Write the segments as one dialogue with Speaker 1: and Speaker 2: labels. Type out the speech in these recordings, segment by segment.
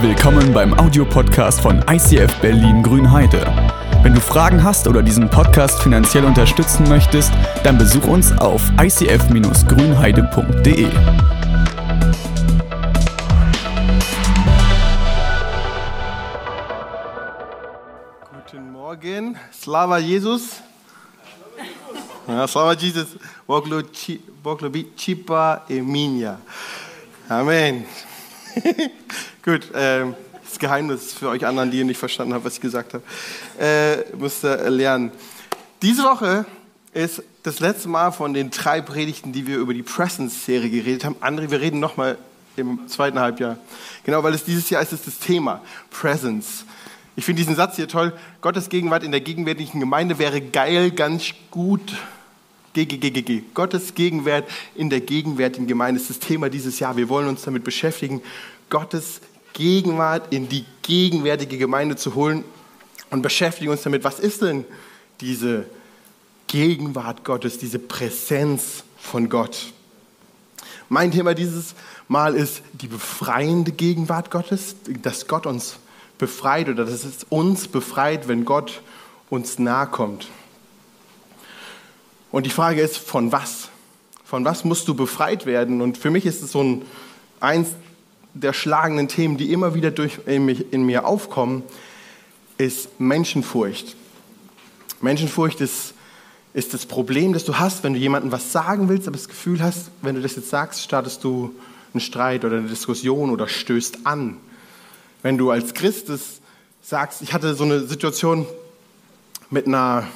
Speaker 1: Willkommen beim Audiopodcast von ICF Berlin Grünheide. Wenn du Fragen hast oder diesen Podcast finanziell unterstützen möchtest, dann besuch uns auf icf-grünheide.de.
Speaker 2: Guten Morgen, Slava Jesus. Ja, Slava Jesus, Boglo Chipa Eminia. Amen. Gut, ähm, das Geheimnis für euch anderen, die ihr nicht verstanden habt, was ich gesagt habe, äh, müsst ihr lernen. Diese Woche ist das letzte Mal von den drei Predigten, die wir über die Presence-Serie geredet haben. André, wir reden nochmal im zweiten Halbjahr. Genau, weil es dieses Jahr ist es das Thema Presence. Ich finde diesen Satz hier toll. Gottes Gegenwart in der gegenwärtigen Gemeinde wäre geil, ganz gut. GGGGG. Gottes Gegenwart in der gegenwärtigen Gemeinde ist das Thema dieses Jahr. Wir wollen uns damit beschäftigen, Gottes Gegenwart in die gegenwärtige Gemeinde zu holen und beschäftigen uns damit, was ist denn diese Gegenwart Gottes, diese Präsenz von Gott. Mein Thema dieses Mal ist die befreiende Gegenwart Gottes, dass Gott uns befreit oder dass es uns befreit, wenn Gott uns nahe kommt. Und die Frage ist, von was? Von was musst du befreit werden? Und für mich ist es so ein, eins der schlagenden Themen, die immer wieder durch, in, mich, in mir aufkommen, ist Menschenfurcht. Menschenfurcht ist, ist das Problem, das du hast, wenn du jemandem was sagen willst, aber das Gefühl hast, wenn du das jetzt sagst, startest du einen Streit oder eine Diskussion oder stößt an. Wenn du als Christ sagst, ich hatte so eine Situation mit einer,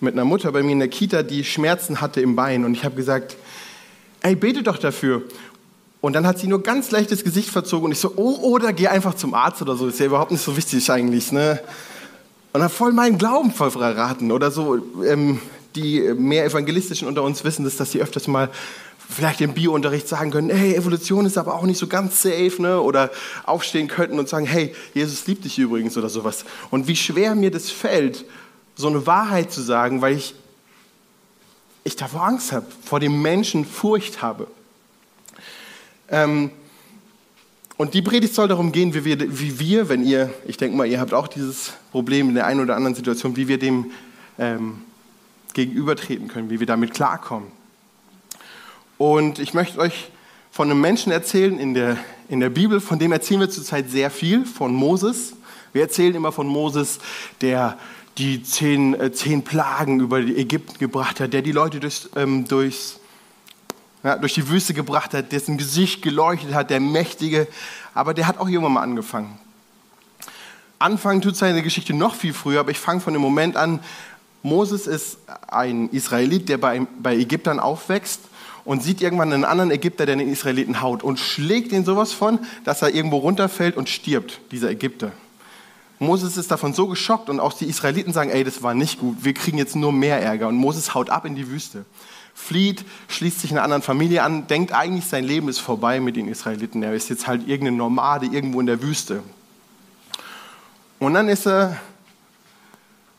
Speaker 2: mit einer Mutter bei mir in der Kita, die Schmerzen hatte im Bein und ich habe gesagt, ey, bete doch dafür. Und dann hat sie nur ganz leichtes Gesicht verzogen und ich so, oh, oder geh einfach zum Arzt oder so, ist ja überhaupt nicht so wichtig eigentlich, ne? Und hat voll meinen Glauben verraten oder so. Ähm, die mehr Evangelistischen unter uns wissen das, dass sie öfters mal vielleicht im Biounterricht sagen können, hey, Evolution ist aber auch nicht so ganz safe, ne? Oder aufstehen könnten und sagen, hey, Jesus liebt dich übrigens oder sowas. Und wie schwer mir das fällt, so eine Wahrheit zu sagen, weil ich, ich davor Angst habe, vor dem Menschen Furcht habe. Ähm, und die Predigt soll darum gehen, wie wir, wie wir, wenn ihr, ich denke mal, ihr habt auch dieses Problem in der einen oder anderen Situation, wie wir dem ähm, gegenübertreten können, wie wir damit klarkommen. Und ich möchte euch von einem Menschen erzählen in der, in der Bibel, von dem erzählen wir zurzeit sehr viel, von Moses. Wir erzählen immer von Moses, der die zehn, äh, zehn Plagen über Ägypten gebracht hat, der die Leute durchs, ähm, durchs ja, durch die Wüste gebracht hat, dessen Gesicht geleuchtet hat, der Mächtige. Aber der hat auch irgendwann mal angefangen. Anfangen tut seine Geschichte noch viel früher, aber ich fange von dem Moment an. Moses ist ein Israelit, der bei, bei Ägyptern aufwächst und sieht irgendwann einen anderen Ägypter, der den Israeliten haut und schlägt ihn sowas von, dass er irgendwo runterfällt und stirbt, dieser Ägypter. Moses ist davon so geschockt und auch die Israeliten sagen, ey, das war nicht gut, wir kriegen jetzt nur mehr Ärger. Und Moses haut ab in die Wüste flieht, schließt sich einer anderen Familie an, denkt eigentlich, sein Leben ist vorbei mit den Israeliten. Er ist jetzt halt irgendeine Nomade irgendwo in der Wüste. Und dann ist er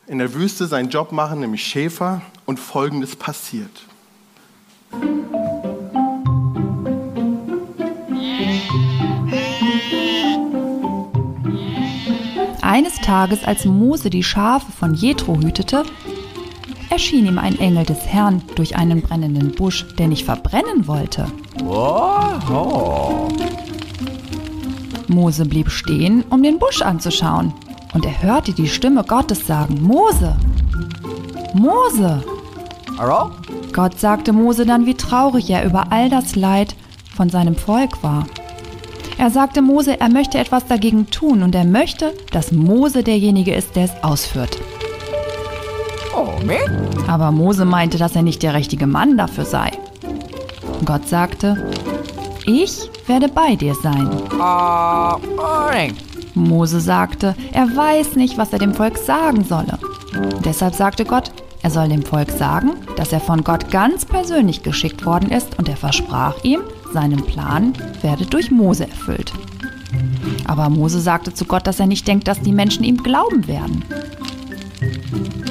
Speaker 2: in der Wüste seinen Job machen, nämlich Schäfer, und Folgendes passiert.
Speaker 3: Eines Tages, als Mose die Schafe von Jethro hütete, erschien ihm ein Engel des Herrn durch einen brennenden Busch, der nicht verbrennen wollte.
Speaker 4: Oho.
Speaker 3: Mose blieb stehen, um den Busch anzuschauen, und er hörte die Stimme Gottes sagen, Mose, Mose.
Speaker 4: Hallo?
Speaker 3: Gott sagte Mose dann, wie traurig er über all das Leid von seinem Volk war. Er sagte Mose, er möchte etwas dagegen tun und er möchte, dass Mose derjenige ist, der es ausführt.
Speaker 4: Oh?
Speaker 3: Aber Mose meinte, dass er nicht der richtige Mann dafür sei. Gott sagte, ich werde bei dir sein.
Speaker 4: Morning.
Speaker 3: Mose sagte, er weiß nicht, was er dem Volk sagen solle. Deshalb sagte Gott, er soll dem Volk sagen, dass er von Gott ganz persönlich geschickt worden ist und er versprach ihm, seinen Plan werde durch Mose erfüllt. Aber Mose sagte zu Gott, dass er nicht denkt, dass die Menschen ihm glauben werden.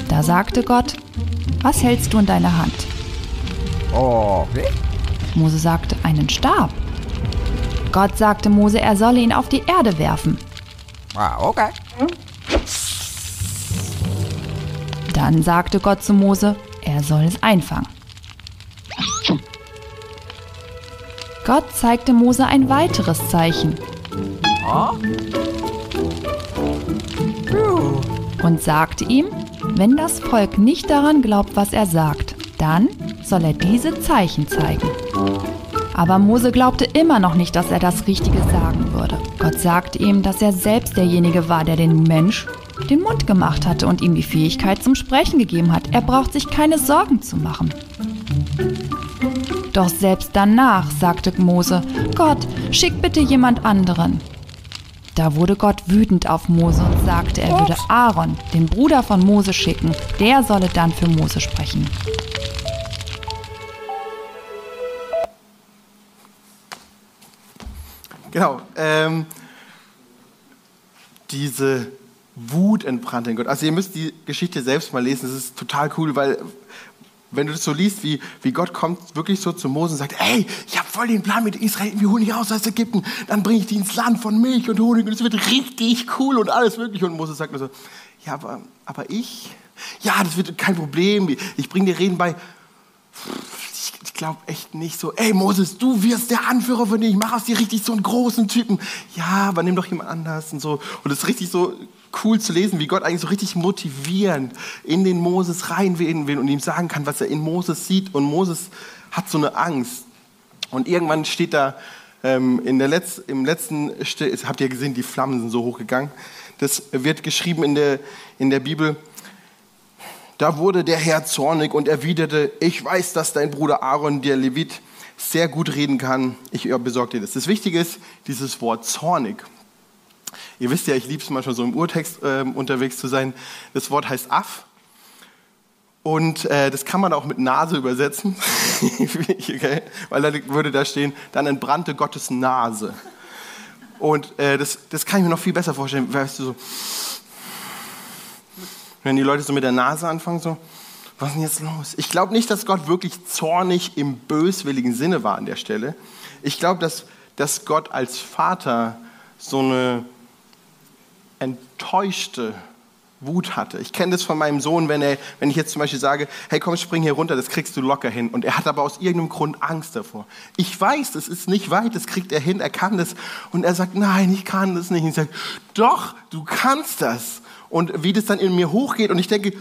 Speaker 3: Da sagte Gott, was hältst du in deiner Hand?
Speaker 4: Oh, me?
Speaker 3: Mose sagte, einen Stab. Gott sagte Mose, er solle ihn auf die Erde werfen.
Speaker 4: Ah, okay.
Speaker 3: Dann sagte Gott zu Mose, er soll es einfangen. Gott zeigte Mose ein weiteres Zeichen und sagte ihm, wenn das Volk nicht daran glaubt, was er sagt, dann soll er diese Zeichen zeigen. Aber Mose glaubte immer noch nicht, dass er das Richtige sagen würde. Gott sagte ihm, dass er selbst derjenige war, der den Mensch den Mund gemacht hatte und ihm die Fähigkeit zum Sprechen gegeben hat. Er braucht sich keine Sorgen zu machen. Doch selbst danach sagte Mose, Gott, schick bitte jemand anderen. Da wurde Gott wütend auf Mose und sagte, er würde Aaron, den Bruder von Mose, schicken. Der solle dann für Mose sprechen.
Speaker 2: Genau. Ähm, diese Wut entbrannte in Gott. Also ihr müsst die Geschichte selbst mal lesen. Es ist total cool, weil wenn du das so liest, wie, wie Gott kommt wirklich so zu Mose und sagt, ey, ich habe voll den Plan mit Israel, wir holen die raus aus Ägypten, dann bringe ich die ins Land von Milch und Honig und es wird richtig cool und alles mögliche. Und Mose sagt nur so, ja, aber, aber ich, ja, das wird kein Problem, ich bringe dir Reden bei. Ich, glaube echt nicht so, ey Moses, du wirst der Anführer von dir, ich mache aus dir richtig so einen großen Typen. Ja, aber nimm doch jemand anders und so. Und es ist richtig so cool zu lesen, wie Gott eigentlich so richtig motivierend in den Moses reinwählen will und ihm sagen kann, was er in Moses sieht. Und Moses hat so eine Angst. Und irgendwann steht da ähm, in der Letz-, im letzten, habt ihr gesehen, die Flammen sind so hochgegangen. Das wird geschrieben in der, in der Bibel. Da wurde der Herr zornig und erwiderte, ich weiß, dass dein Bruder Aaron, der Levit, sehr gut reden kann. Ich besorge dir das. Das Wichtige ist dieses Wort zornig. Ihr wisst ja, ich liebe es manchmal so im Urtext äh, unterwegs zu sein. Das Wort heißt Aff. Und äh, das kann man auch mit Nase übersetzen. okay? Weil da würde da stehen, dann entbrannte Gottes Nase. Und äh, das, das kann ich mir noch viel besser vorstellen. Weißt du, so, wenn die Leute so mit der Nase anfangen, so, was ist denn jetzt los? Ich glaube nicht, dass Gott wirklich zornig im böswilligen Sinne war an der Stelle. Ich glaube, dass, dass Gott als Vater so eine enttäuschte Wut hatte. Ich kenne das von meinem Sohn, wenn, er, wenn ich jetzt zum Beispiel sage, hey komm, spring hier runter, das kriegst du locker hin. Und er hat aber aus irgendeinem Grund Angst davor. Ich weiß, das ist nicht weit, das kriegt er hin, er kann das. Und er sagt, nein, ich kann das nicht. Und ich sage, doch, du kannst das. Und wie das dann in mir hochgeht und ich denke,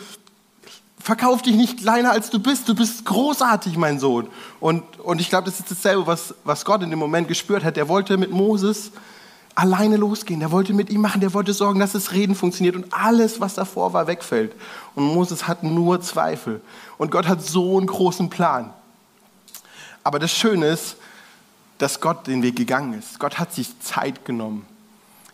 Speaker 2: verkauf dich nicht kleiner als du bist, du bist großartig, mein Sohn. Und, und ich glaube, das ist dasselbe, was, was Gott in dem Moment gespürt hat. Er wollte mit Moses alleine losgehen. Der wollte mit ihm machen, der wollte sorgen, dass das Reden funktioniert und alles, was davor war, wegfällt. Und Moses hat nur Zweifel. Und Gott hat so einen großen Plan. Aber das Schöne ist, dass Gott den Weg gegangen ist. Gott hat sich Zeit genommen.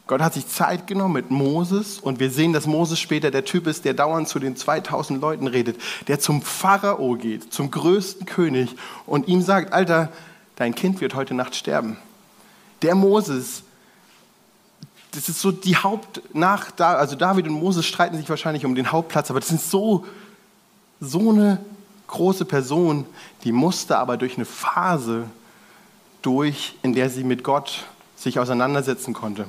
Speaker 2: Gott hat sich Zeit genommen mit Moses und wir sehen, dass Moses später der Typ ist, der dauernd zu den 2000 Leuten redet, der zum Pharao geht, zum größten König und ihm sagt, Alter, dein Kind wird heute Nacht sterben. Der Moses, das ist so die Haupt, nach, also David und Moses streiten sich wahrscheinlich um den Hauptplatz, aber das ist so, so eine große Person, die musste aber durch eine Phase durch, in der sie mit Gott sich auseinandersetzen konnte.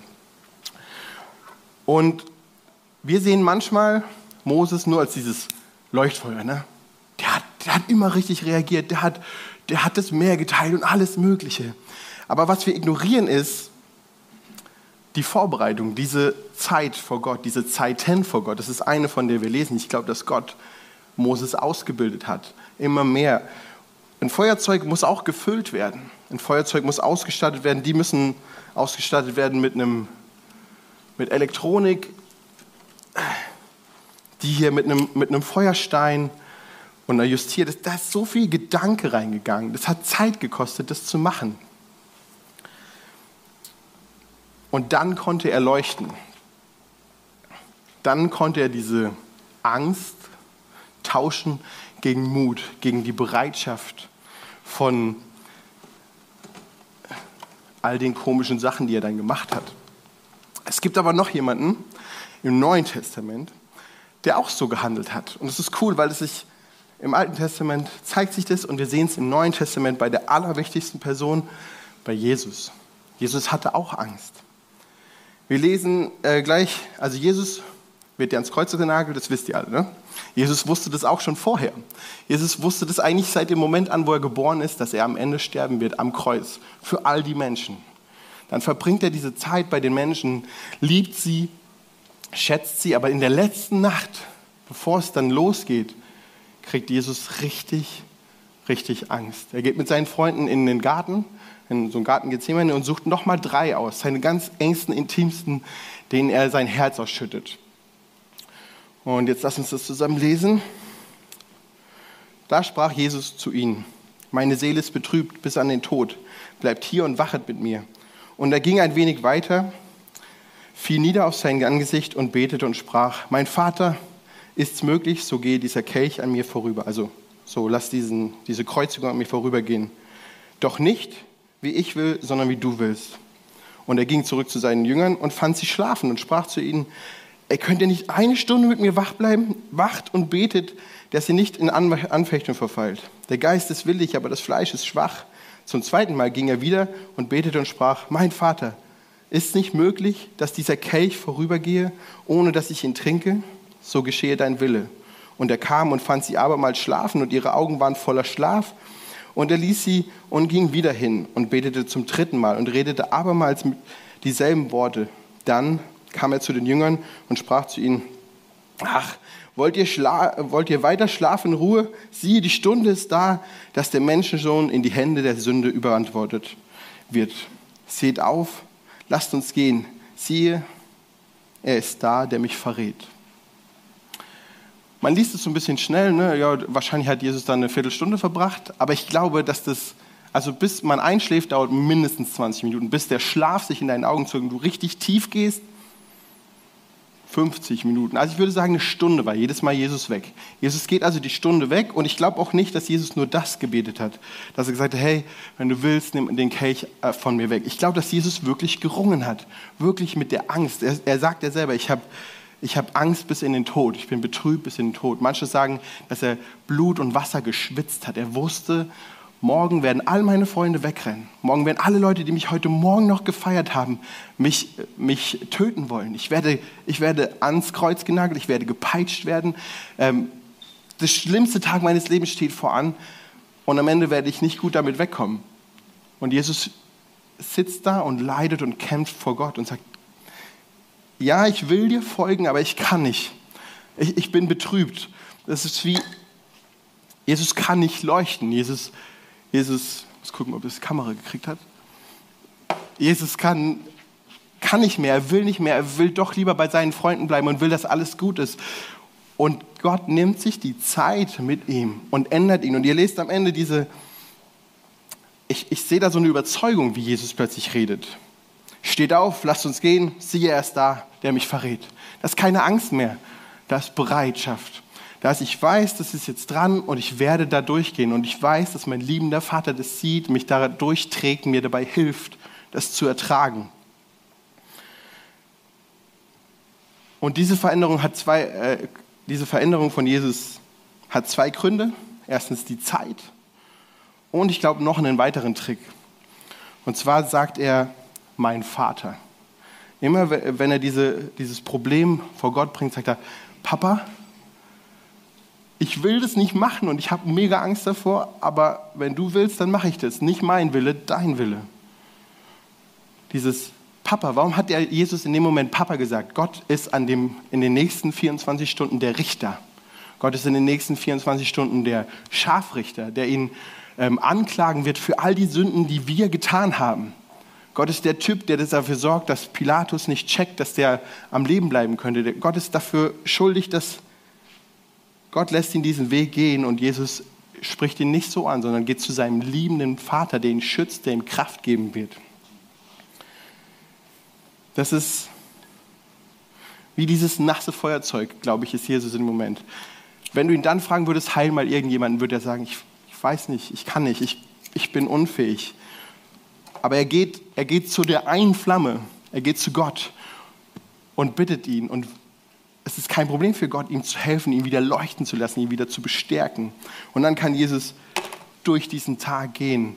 Speaker 2: Und wir sehen manchmal Moses nur als dieses Leuchtfeuer. Ne? Der, hat, der hat immer richtig reagiert, der hat, der hat das Meer geteilt und alles Mögliche. Aber was wir ignorieren ist, die Vorbereitung, diese Zeit vor Gott, diese Zeiten vor Gott, das ist eine, von der wir lesen. Ich glaube, dass Gott Moses ausgebildet hat, immer mehr. Ein Feuerzeug muss auch gefüllt werden. Ein Feuerzeug muss ausgestattet werden. Die müssen ausgestattet werden mit einem mit Elektronik, die hier mit einem, mit einem Feuerstein und einer justiert. Da ist so viel Gedanke reingegangen. Das hat Zeit gekostet, das zu machen. Und dann konnte er leuchten. Dann konnte er diese Angst tauschen gegen Mut, gegen die Bereitschaft von all den komischen Sachen, die er dann gemacht hat. Es gibt aber noch jemanden im Neuen Testament, der auch so gehandelt hat. Und es ist cool, weil es sich im Alten Testament zeigt sich das und wir sehen es im Neuen Testament bei der allerwichtigsten Person, bei Jesus. Jesus hatte auch Angst. Wir lesen äh, gleich, also Jesus wird ja ans Kreuz genagelt, das wisst ihr alle. Ne? Jesus wusste das auch schon vorher. Jesus wusste das eigentlich seit dem Moment an, wo er geboren ist, dass er am Ende sterben wird, am Kreuz, für all die Menschen. Dann verbringt er diese Zeit bei den Menschen, liebt sie, schätzt sie, aber in der letzten Nacht, bevor es dann losgeht, kriegt Jesus richtig, richtig Angst. Er geht mit seinen Freunden in den Garten, in so einen Garten Gethsemane und sucht nochmal drei aus, seine ganz engsten, intimsten, denen er sein Herz ausschüttet. Und jetzt lass uns das zusammen lesen. Da sprach Jesus zu ihnen, meine Seele ist betrübt bis an den Tod, bleibt hier und wachet mit mir. Und er ging ein wenig weiter, fiel nieder auf sein Angesicht und betete und sprach, mein Vater, ist es möglich, so gehe dieser Kelch an mir vorüber. Also so, lass diesen, diese Kreuzigung an mir vorübergehen. Doch nicht, wie ich will, sondern wie du willst. Und er ging zurück zu seinen Jüngern und fand sie schlafen und sprach zu ihnen, Ey, könnt ihr nicht eine Stunde mit mir wach bleiben? Wacht und betet, dass ihr nicht in Anfechtung verfallt. Der Geist ist willig, aber das Fleisch ist schwach. Zum zweiten Mal ging er wieder und betete und sprach, mein Vater, ist nicht möglich, dass dieser Kelch vorübergehe, ohne dass ich ihn trinke? So geschehe dein Wille. Und er kam und fand sie abermals schlafen und ihre Augen waren voller Schlaf. Und er ließ sie und ging wieder hin und betete zum dritten Mal und redete abermals dieselben Worte. Dann kam er zu den Jüngern und sprach zu ihnen, ach, wollt ihr, wollt ihr weiter schlafen in Ruhe? Siehe, die Stunde ist da, dass der Menschensohn in die Hände der Sünde überantwortet wird. Seht auf, lasst uns gehen. Siehe, er ist da, der mich verrät. Man liest es so ein bisschen schnell, ne? ja, wahrscheinlich hat Jesus dann eine Viertelstunde verbracht, aber ich glaube, dass das, also bis man einschläft, dauert mindestens 20 Minuten, bis der Schlaf sich in deinen Augen zog und du richtig tief gehst 50 Minuten. Also ich würde sagen, eine Stunde war jedes Mal Jesus weg. Jesus geht also die Stunde weg und ich glaube auch nicht, dass Jesus nur das gebetet hat. Dass er gesagt hat, hey, wenn du willst, nimm den Kelch äh, von mir weg. Ich glaube, dass Jesus wirklich gerungen hat. Wirklich mit der Angst. Er, er sagt ja selber, ich habe ich hab Angst bis in den Tod. Ich bin betrübt bis in den Tod. Manche sagen, dass er Blut und Wasser geschwitzt hat. Er wusste, Morgen werden all meine Freunde wegrennen. Morgen werden alle Leute, die mich heute Morgen noch gefeiert haben, mich, mich töten wollen. Ich werde, ich werde ans Kreuz genagelt, ich werde gepeitscht werden. Ähm, der schlimmste Tag meines Lebens steht voran und am Ende werde ich nicht gut damit wegkommen. Und Jesus sitzt da und leidet und kämpft vor Gott und sagt, ja, ich will dir folgen, aber ich kann nicht. Ich, ich bin betrübt. Das ist wie, Jesus kann nicht leuchten. Jesus Jesus, muss gucken, ob es Kamera gekriegt hat. Jesus kann, kann nicht mehr, er will nicht mehr, er will doch lieber bei seinen Freunden bleiben und will, dass alles gut ist. Und Gott nimmt sich die Zeit mit ihm und ändert ihn. Und ihr lest am Ende diese, ich, ich sehe da so eine Überzeugung, wie Jesus plötzlich redet. Steht auf, lasst uns gehen, siehe, er ist da, der mich verrät. Das ist keine Angst mehr, das ist Bereitschaft dass ich weiß, das ist jetzt dran und ich werde da durchgehen und ich weiß, dass mein liebender Vater das sieht, mich da durchträgt, mir dabei hilft, das zu ertragen. Und diese Veränderung hat zwei, äh, diese Veränderung von Jesus hat zwei Gründe. Erstens die Zeit und ich glaube noch einen weiteren Trick. Und zwar sagt er, mein Vater. Immer wenn er diese, dieses Problem vor Gott bringt, sagt er, Papa, ich will das nicht machen und ich habe mega Angst davor, aber wenn du willst, dann mache ich das. Nicht mein Wille, dein Wille. Dieses Papa, warum hat der Jesus in dem Moment Papa gesagt? Gott ist an dem, in den nächsten 24 Stunden der Richter. Gott ist in den nächsten 24 Stunden der Scharfrichter, der ihn ähm, anklagen wird für all die Sünden, die wir getan haben. Gott ist der Typ, der dafür sorgt, dass Pilatus nicht checkt, dass der am Leben bleiben könnte. Gott ist dafür schuldig, dass Gott lässt ihn diesen Weg gehen und Jesus spricht ihn nicht so an, sondern geht zu seinem liebenden Vater, der ihn schützt, der ihm Kraft geben wird. Das ist wie dieses nasse Feuerzeug, glaube ich, ist Jesus im Moment. Wenn du ihn dann fragen würdest, heil mal irgendjemanden, würde er sagen, ich, ich weiß nicht, ich kann nicht, ich, ich bin unfähig. Aber er geht, er geht zu der einen Flamme, er geht zu Gott und bittet ihn und es ist kein Problem für Gott, ihm zu helfen, ihn wieder leuchten zu lassen, ihn wieder zu bestärken. Und dann kann Jesus durch diesen Tag gehen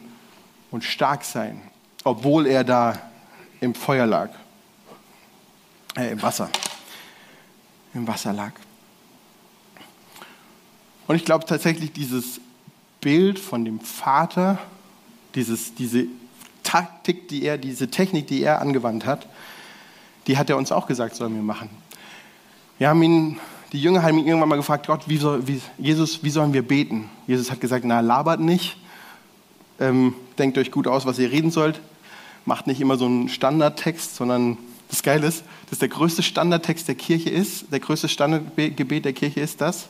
Speaker 2: und stark sein, obwohl er da im Feuer lag. Äh, im Wasser. Im Wasser lag. Und ich glaube tatsächlich, dieses Bild von dem Vater, dieses, diese Taktik, die er, diese Technik, die er angewandt hat, die hat er uns auch gesagt, sollen wir machen. Wir haben ihn, die Jünger haben ihn irgendwann mal gefragt, Gott, wie soll, wie, Jesus, wie sollen wir beten? Jesus hat gesagt, na, labert nicht, ähm, denkt euch gut aus, was ihr reden sollt, macht nicht immer so einen Standardtext, sondern das Geile ist, dass der größte Standardtext der Kirche ist, der größte Standardgebet der Kirche ist das,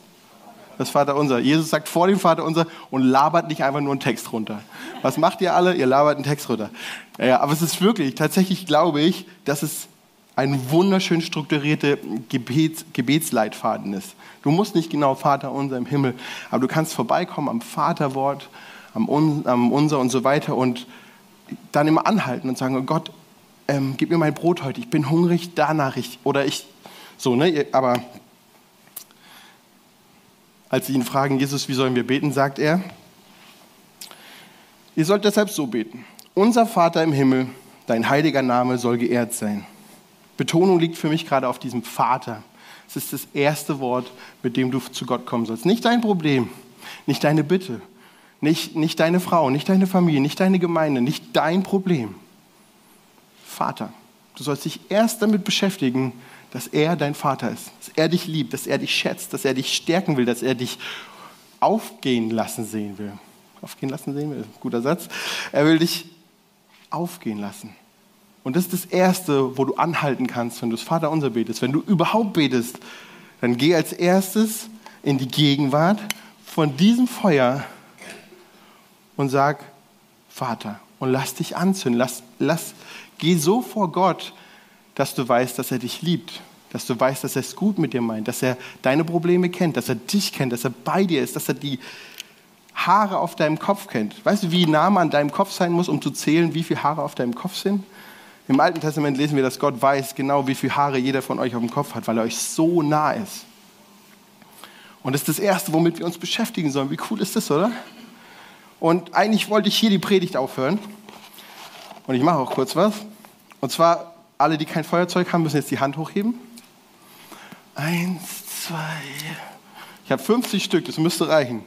Speaker 2: das Vaterunser. Jesus sagt vor dem Vaterunser und labert nicht einfach nur einen Text runter. Was macht ihr alle? Ihr labert einen Text runter. Ja, aber es ist wirklich, tatsächlich glaube ich, dass es ein wunderschön strukturierter Gebets, Gebetsleitfaden ist. Du musst nicht genau Vater unser im Himmel, aber du kannst vorbeikommen am Vaterwort, am, Un, am Unser und so weiter und dann immer anhalten und sagen, oh Gott, ähm, gib mir mein Brot heute, ich bin hungrig danach, ich, oder ich, so, ne, aber als sie ihn fragen, Jesus, wie sollen wir beten, sagt er, ihr sollt deshalb so beten. Unser Vater im Himmel, dein heiliger Name soll geehrt sein. Betonung liegt für mich gerade auf diesem Vater. Es ist das erste Wort, mit dem du zu Gott kommen sollst. Nicht dein Problem, nicht deine Bitte, nicht, nicht deine Frau, nicht deine Familie, nicht deine Gemeinde, nicht dein Problem. Vater. Du sollst dich erst damit beschäftigen, dass er dein Vater ist, dass er dich liebt, dass er dich schätzt, dass er dich stärken will, dass er dich aufgehen lassen sehen will. Aufgehen lassen sehen will, guter Satz. Er will dich aufgehen lassen. Und das ist das Erste, wo du anhalten kannst, wenn du das Vater unser betest. Wenn du überhaupt betest, dann geh als erstes in die Gegenwart von diesem Feuer und sag, Vater, und lass dich anzünden. Lass, lass, geh so vor Gott, dass du weißt, dass er dich liebt, dass du weißt, dass er es gut mit dir meint, dass er deine Probleme kennt, dass er dich kennt, dass er bei dir ist, dass er die Haare auf deinem Kopf kennt. Weißt du, wie nah man an deinem Kopf sein muss, um zu zählen, wie viele Haare auf deinem Kopf sind? Im Alten Testament lesen wir, dass Gott weiß genau, wie viele Haare jeder von euch auf dem Kopf hat, weil er euch so nah ist. Und das ist das Erste, womit wir uns beschäftigen sollen. Wie cool ist das, oder? Und eigentlich wollte ich hier die Predigt aufhören. Und ich mache auch kurz was. Und zwar alle, die kein Feuerzeug haben, müssen jetzt die Hand hochheben. Eins, zwei. Ich habe 50 Stück, das müsste reichen.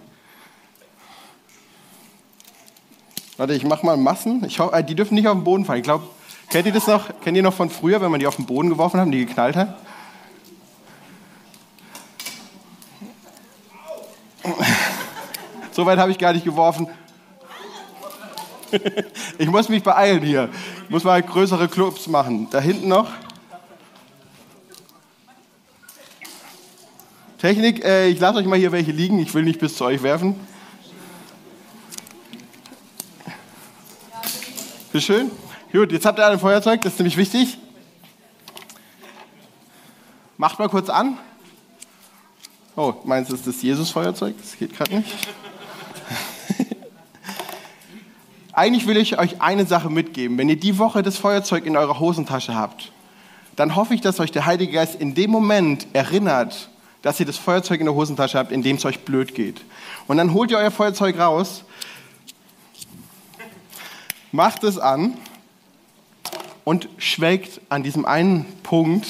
Speaker 2: Warte, ich mache mal Massen. Ich hoffe, äh, die dürfen nicht auf den Boden fallen. Ich glaube, kennt ihr das noch? Kennt ihr noch von früher, wenn man die auf den Boden geworfen hat, die geknallt hat? So weit habe ich gar nicht geworfen. Ich muss mich beeilen hier. Ich muss mal größere Clubs machen. Da hinten noch. Technik, äh, ich lasse euch mal hier welche liegen. Ich will nicht bis zu euch werfen. Wie schön. Gut, jetzt habt ihr ein Feuerzeug, das ist nämlich wichtig. Macht mal kurz an. Oh, meinst du, ist das Jesus-Feuerzeug? Das geht gerade nicht. Eigentlich will ich euch eine Sache mitgeben. Wenn ihr die Woche das Feuerzeug in eurer Hosentasche habt, dann hoffe ich, dass euch der Heilige Geist in dem Moment erinnert, dass ihr das Feuerzeug in der Hosentasche habt, in dem es euch blöd geht. Und dann holt ihr euer Feuerzeug raus, macht es an und schwelgt an diesem einen Punkt,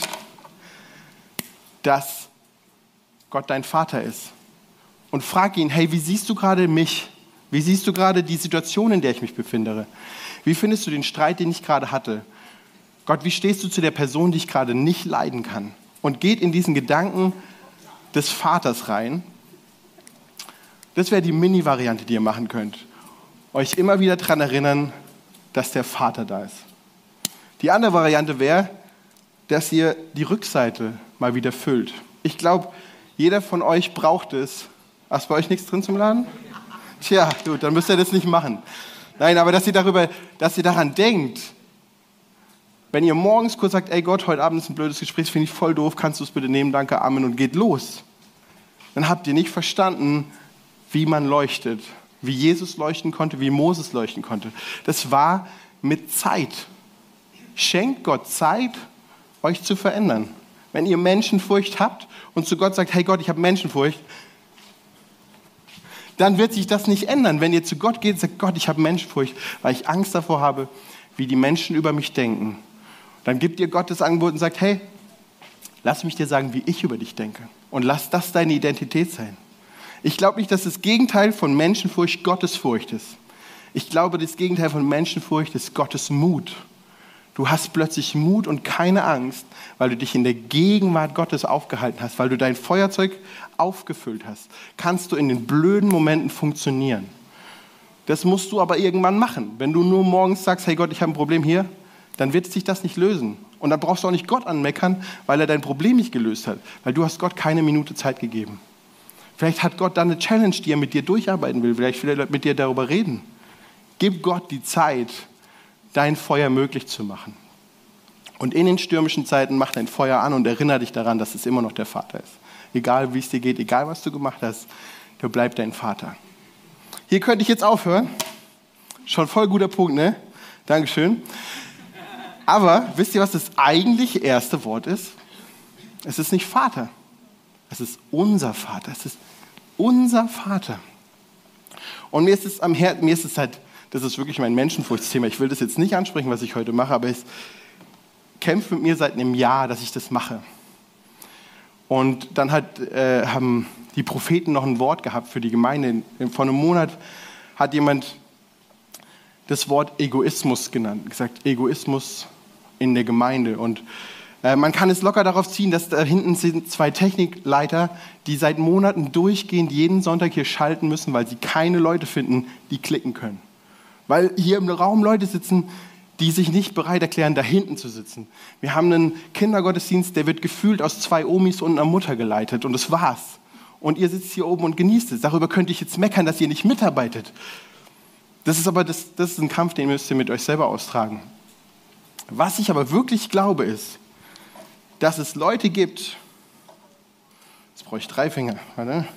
Speaker 2: dass Gott dein Vater ist. Und frag ihn, hey, wie siehst du gerade mich? Wie siehst du gerade die Situation, in der ich mich befinde? Wie findest du den Streit, den ich gerade hatte? Gott, wie stehst du zu der Person, die ich gerade nicht leiden kann? Und geht in diesen Gedanken des Vaters rein. Das wäre die Mini-Variante, die ihr machen könnt. Euch immer wieder daran erinnern, dass der Vater da ist. Die andere Variante wäre, dass ihr die Rückseite mal wieder füllt. Ich glaube, jeder von euch braucht es. Hast bei euch nichts drin zum Laden? Tja, gut, dann müsst ihr das nicht machen. Nein, aber dass ihr, darüber, dass ihr daran denkt, wenn ihr morgens kurz sagt, ey Gott, heute Abend ist ein blödes Gespräch, finde ich voll doof, kannst du es bitte nehmen, danke, Amen und geht los. Dann habt ihr nicht verstanden, wie man leuchtet, wie Jesus leuchten konnte, wie Moses leuchten konnte. Das war mit Zeit. Schenkt Gott Zeit, euch zu verändern. Wenn ihr Menschenfurcht habt und zu Gott sagt, hey Gott, ich habe Menschenfurcht, dann wird sich das nicht ändern. Wenn ihr zu Gott geht und sagt, Gott, ich habe Menschenfurcht, weil ich Angst davor habe, wie die Menschen über mich denken. Dann gibt dir Gott das Angebot und sagt, hey, lass mich dir sagen, wie ich über dich denke. Und lass das deine Identität sein. Ich glaube nicht, dass das Gegenteil von Menschenfurcht Gottesfurcht ist. Ich glaube, das Gegenteil von Menschenfurcht ist Gottes Mut. Du hast plötzlich Mut und keine Angst, weil du dich in der Gegenwart Gottes aufgehalten hast, weil du dein Feuerzeug aufgefüllt hast. Kannst du in den blöden Momenten funktionieren. Das musst du aber irgendwann machen. Wenn du nur morgens sagst, hey Gott, ich habe ein Problem hier, dann wird sich das nicht lösen. Und dann brauchst du auch nicht Gott anmeckern, weil er dein Problem nicht gelöst hat, weil du hast Gott keine Minute Zeit gegeben. Vielleicht hat Gott da eine Challenge, die er mit dir durcharbeiten will. Vielleicht will er mit dir darüber reden. Gib Gott die Zeit, dein Feuer möglich zu machen. Und in den stürmischen Zeiten mach dein Feuer an und erinnere dich daran, dass es immer noch der Vater ist. Egal wie es dir geht, egal was du gemacht hast, der bleibt dein Vater. Hier könnte ich jetzt aufhören. Schon voll guter Punkt, ne? Dankeschön. Aber wisst ihr, was das eigentlich erste Wort ist? Es ist nicht Vater. Es ist unser Vater. Es ist unser Vater. Und mir ist es am Herzen, mir ist es halt das ist wirklich mein Menschenfurchtsthema. Ich will das jetzt nicht ansprechen, was ich heute mache, aber es kämpft mit mir seit einem Jahr, dass ich das mache. Und dann hat, äh, haben die Propheten noch ein Wort gehabt für die Gemeinde. Vor einem Monat hat jemand das Wort Egoismus genannt, gesagt, Egoismus in der Gemeinde. Und äh, man kann es locker darauf ziehen, dass da hinten sind zwei Technikleiter, die seit Monaten durchgehend jeden Sonntag hier schalten müssen, weil sie keine Leute finden, die klicken können. Weil hier im Raum Leute sitzen, die sich nicht bereit erklären, da hinten zu sitzen. Wir haben einen Kindergottesdienst, der wird gefühlt aus zwei Omis und einer Mutter geleitet und das war's. Und ihr sitzt hier oben und genießt es. Darüber könnte ich jetzt meckern, dass ihr nicht mitarbeitet. Das ist aber das, das ist ein Kampf, den müsst ihr mit euch selber austragen. Was ich aber wirklich glaube, ist, dass es Leute gibt, jetzt brauche ich drei Finger, warte.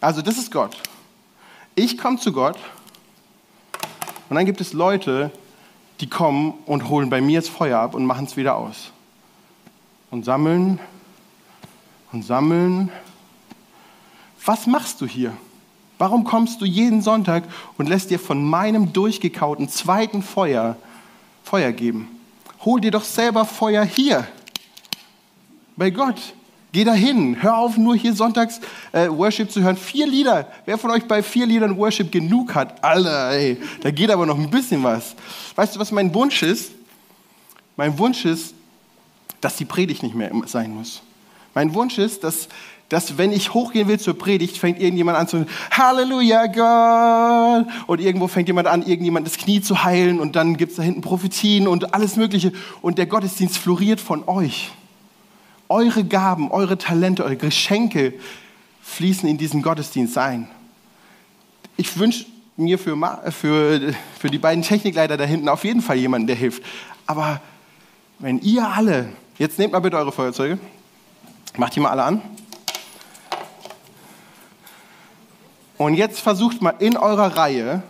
Speaker 2: Also das ist Gott. Ich komme zu Gott und dann gibt es Leute, die kommen und holen bei mir das Feuer ab und machen es wieder aus. Und sammeln und sammeln. Was machst du hier? Warum kommst du jeden Sonntag und lässt dir von meinem durchgekauten zweiten Feuer Feuer geben? Hol dir doch selber Feuer hier. Bei Gott. Geh dahin, hör auf, nur hier sonntags äh, Worship zu hören. Vier Lieder. Wer von euch bei vier Liedern Worship genug hat? Alter, ey, da geht aber noch ein bisschen was. Weißt du, was mein Wunsch ist? Mein Wunsch ist, dass die Predigt nicht mehr sein muss. Mein Wunsch ist, dass, dass wenn ich hochgehen will zur Predigt, fängt irgendjemand an zu Halleluja, Gott. Und irgendwo fängt jemand an, irgendjemand das Knie zu heilen und dann gibt es da hinten Prophetien und alles Mögliche. Und der Gottesdienst floriert von euch. Eure Gaben, eure Talente, eure Geschenke fließen in diesen Gottesdienst ein. Ich wünsche mir für, für, für die beiden Technikleiter da hinten auf jeden Fall jemanden, der hilft. Aber wenn ihr alle, jetzt nehmt mal bitte eure Feuerzeuge, macht die mal alle an. Und jetzt versucht mal in eurer Reihe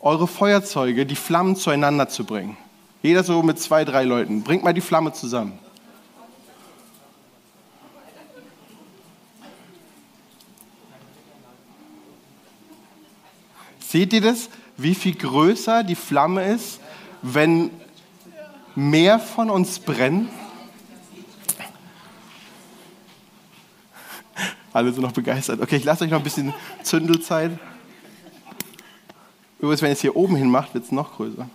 Speaker 2: eure Feuerzeuge, die Flammen zueinander zu bringen. Jeder so mit zwei, drei Leuten. Bringt mal die Flamme zusammen. Seht ihr das, wie viel größer die Flamme ist, wenn mehr von uns brennen? Alle sind noch begeistert. Okay, ich lasse euch noch ein bisschen Zündelzeit. Übrigens, wenn ihr es hier oben hin macht, wird es noch größer.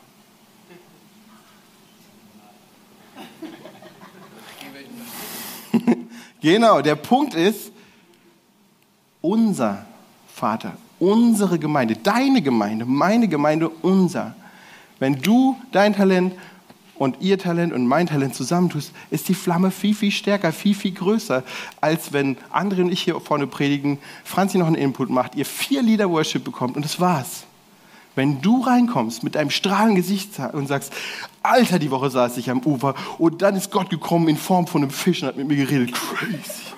Speaker 2: genau, der Punkt ist, unser Vater, unsere Gemeinde, deine Gemeinde, meine Gemeinde, unser. Wenn du dein Talent und ihr Talent und mein Talent zusammentust, ist die Flamme viel, viel stärker, viel, viel größer, als wenn andere und ich hier vorne predigen, Franzi noch einen Input macht, ihr vier Lieder Worship bekommt und das war's. Wenn du reinkommst mit deinem strahlenden Gesicht und sagst, Alter, die Woche saß ich am Ufer und dann ist Gott gekommen in Form von einem Fisch und hat mit mir geredet, crazy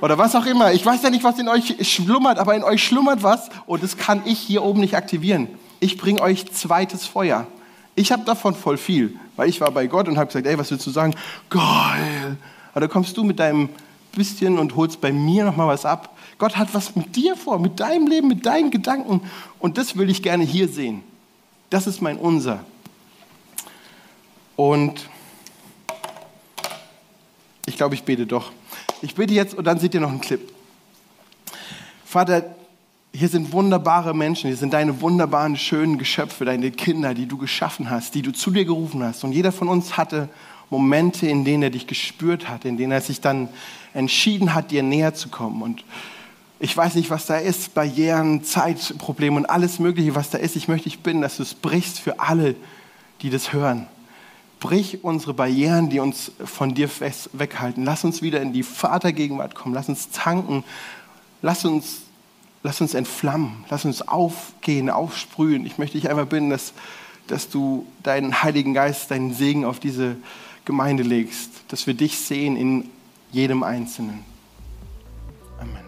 Speaker 2: oder was auch immer. Ich weiß ja nicht, was in euch schlummert, aber in euch schlummert was und das kann ich hier oben nicht aktivieren. Ich bringe euch zweites Feuer. Ich habe davon voll viel, weil ich war bei Gott und habe gesagt, ey, was willst du sagen? Geil. Aber da kommst du mit deinem bisschen und holst bei mir noch mal was ab. Gott hat was mit dir vor, mit deinem Leben, mit deinen Gedanken und das will ich gerne hier sehen. Das ist mein Unser. Und ich glaube, ich bete doch. Ich bete jetzt und dann seht ihr noch einen Clip. Vater, hier sind wunderbare Menschen, hier sind deine wunderbaren, schönen Geschöpfe, deine Kinder, die du geschaffen hast, die du zu dir gerufen hast. Und jeder von uns hatte Momente, in denen er dich gespürt hat, in denen er sich dann entschieden hat, dir näher zu kommen. Und ich weiß nicht, was da ist, Barrieren, Zeitprobleme und alles Mögliche, was da ist. Ich möchte dich bitten, dass du es brichst für alle, die das hören. Brich unsere Barrieren, die uns von dir weghalten. Lass uns wieder in die Vatergegenwart kommen. Lass uns tanken. Lass uns, lass uns entflammen. Lass uns aufgehen, aufsprühen. Ich möchte dich einfach bitten, dass, dass du deinen Heiligen Geist, deinen Segen auf diese Gemeinde legst. Dass wir dich sehen in jedem Einzelnen. Amen.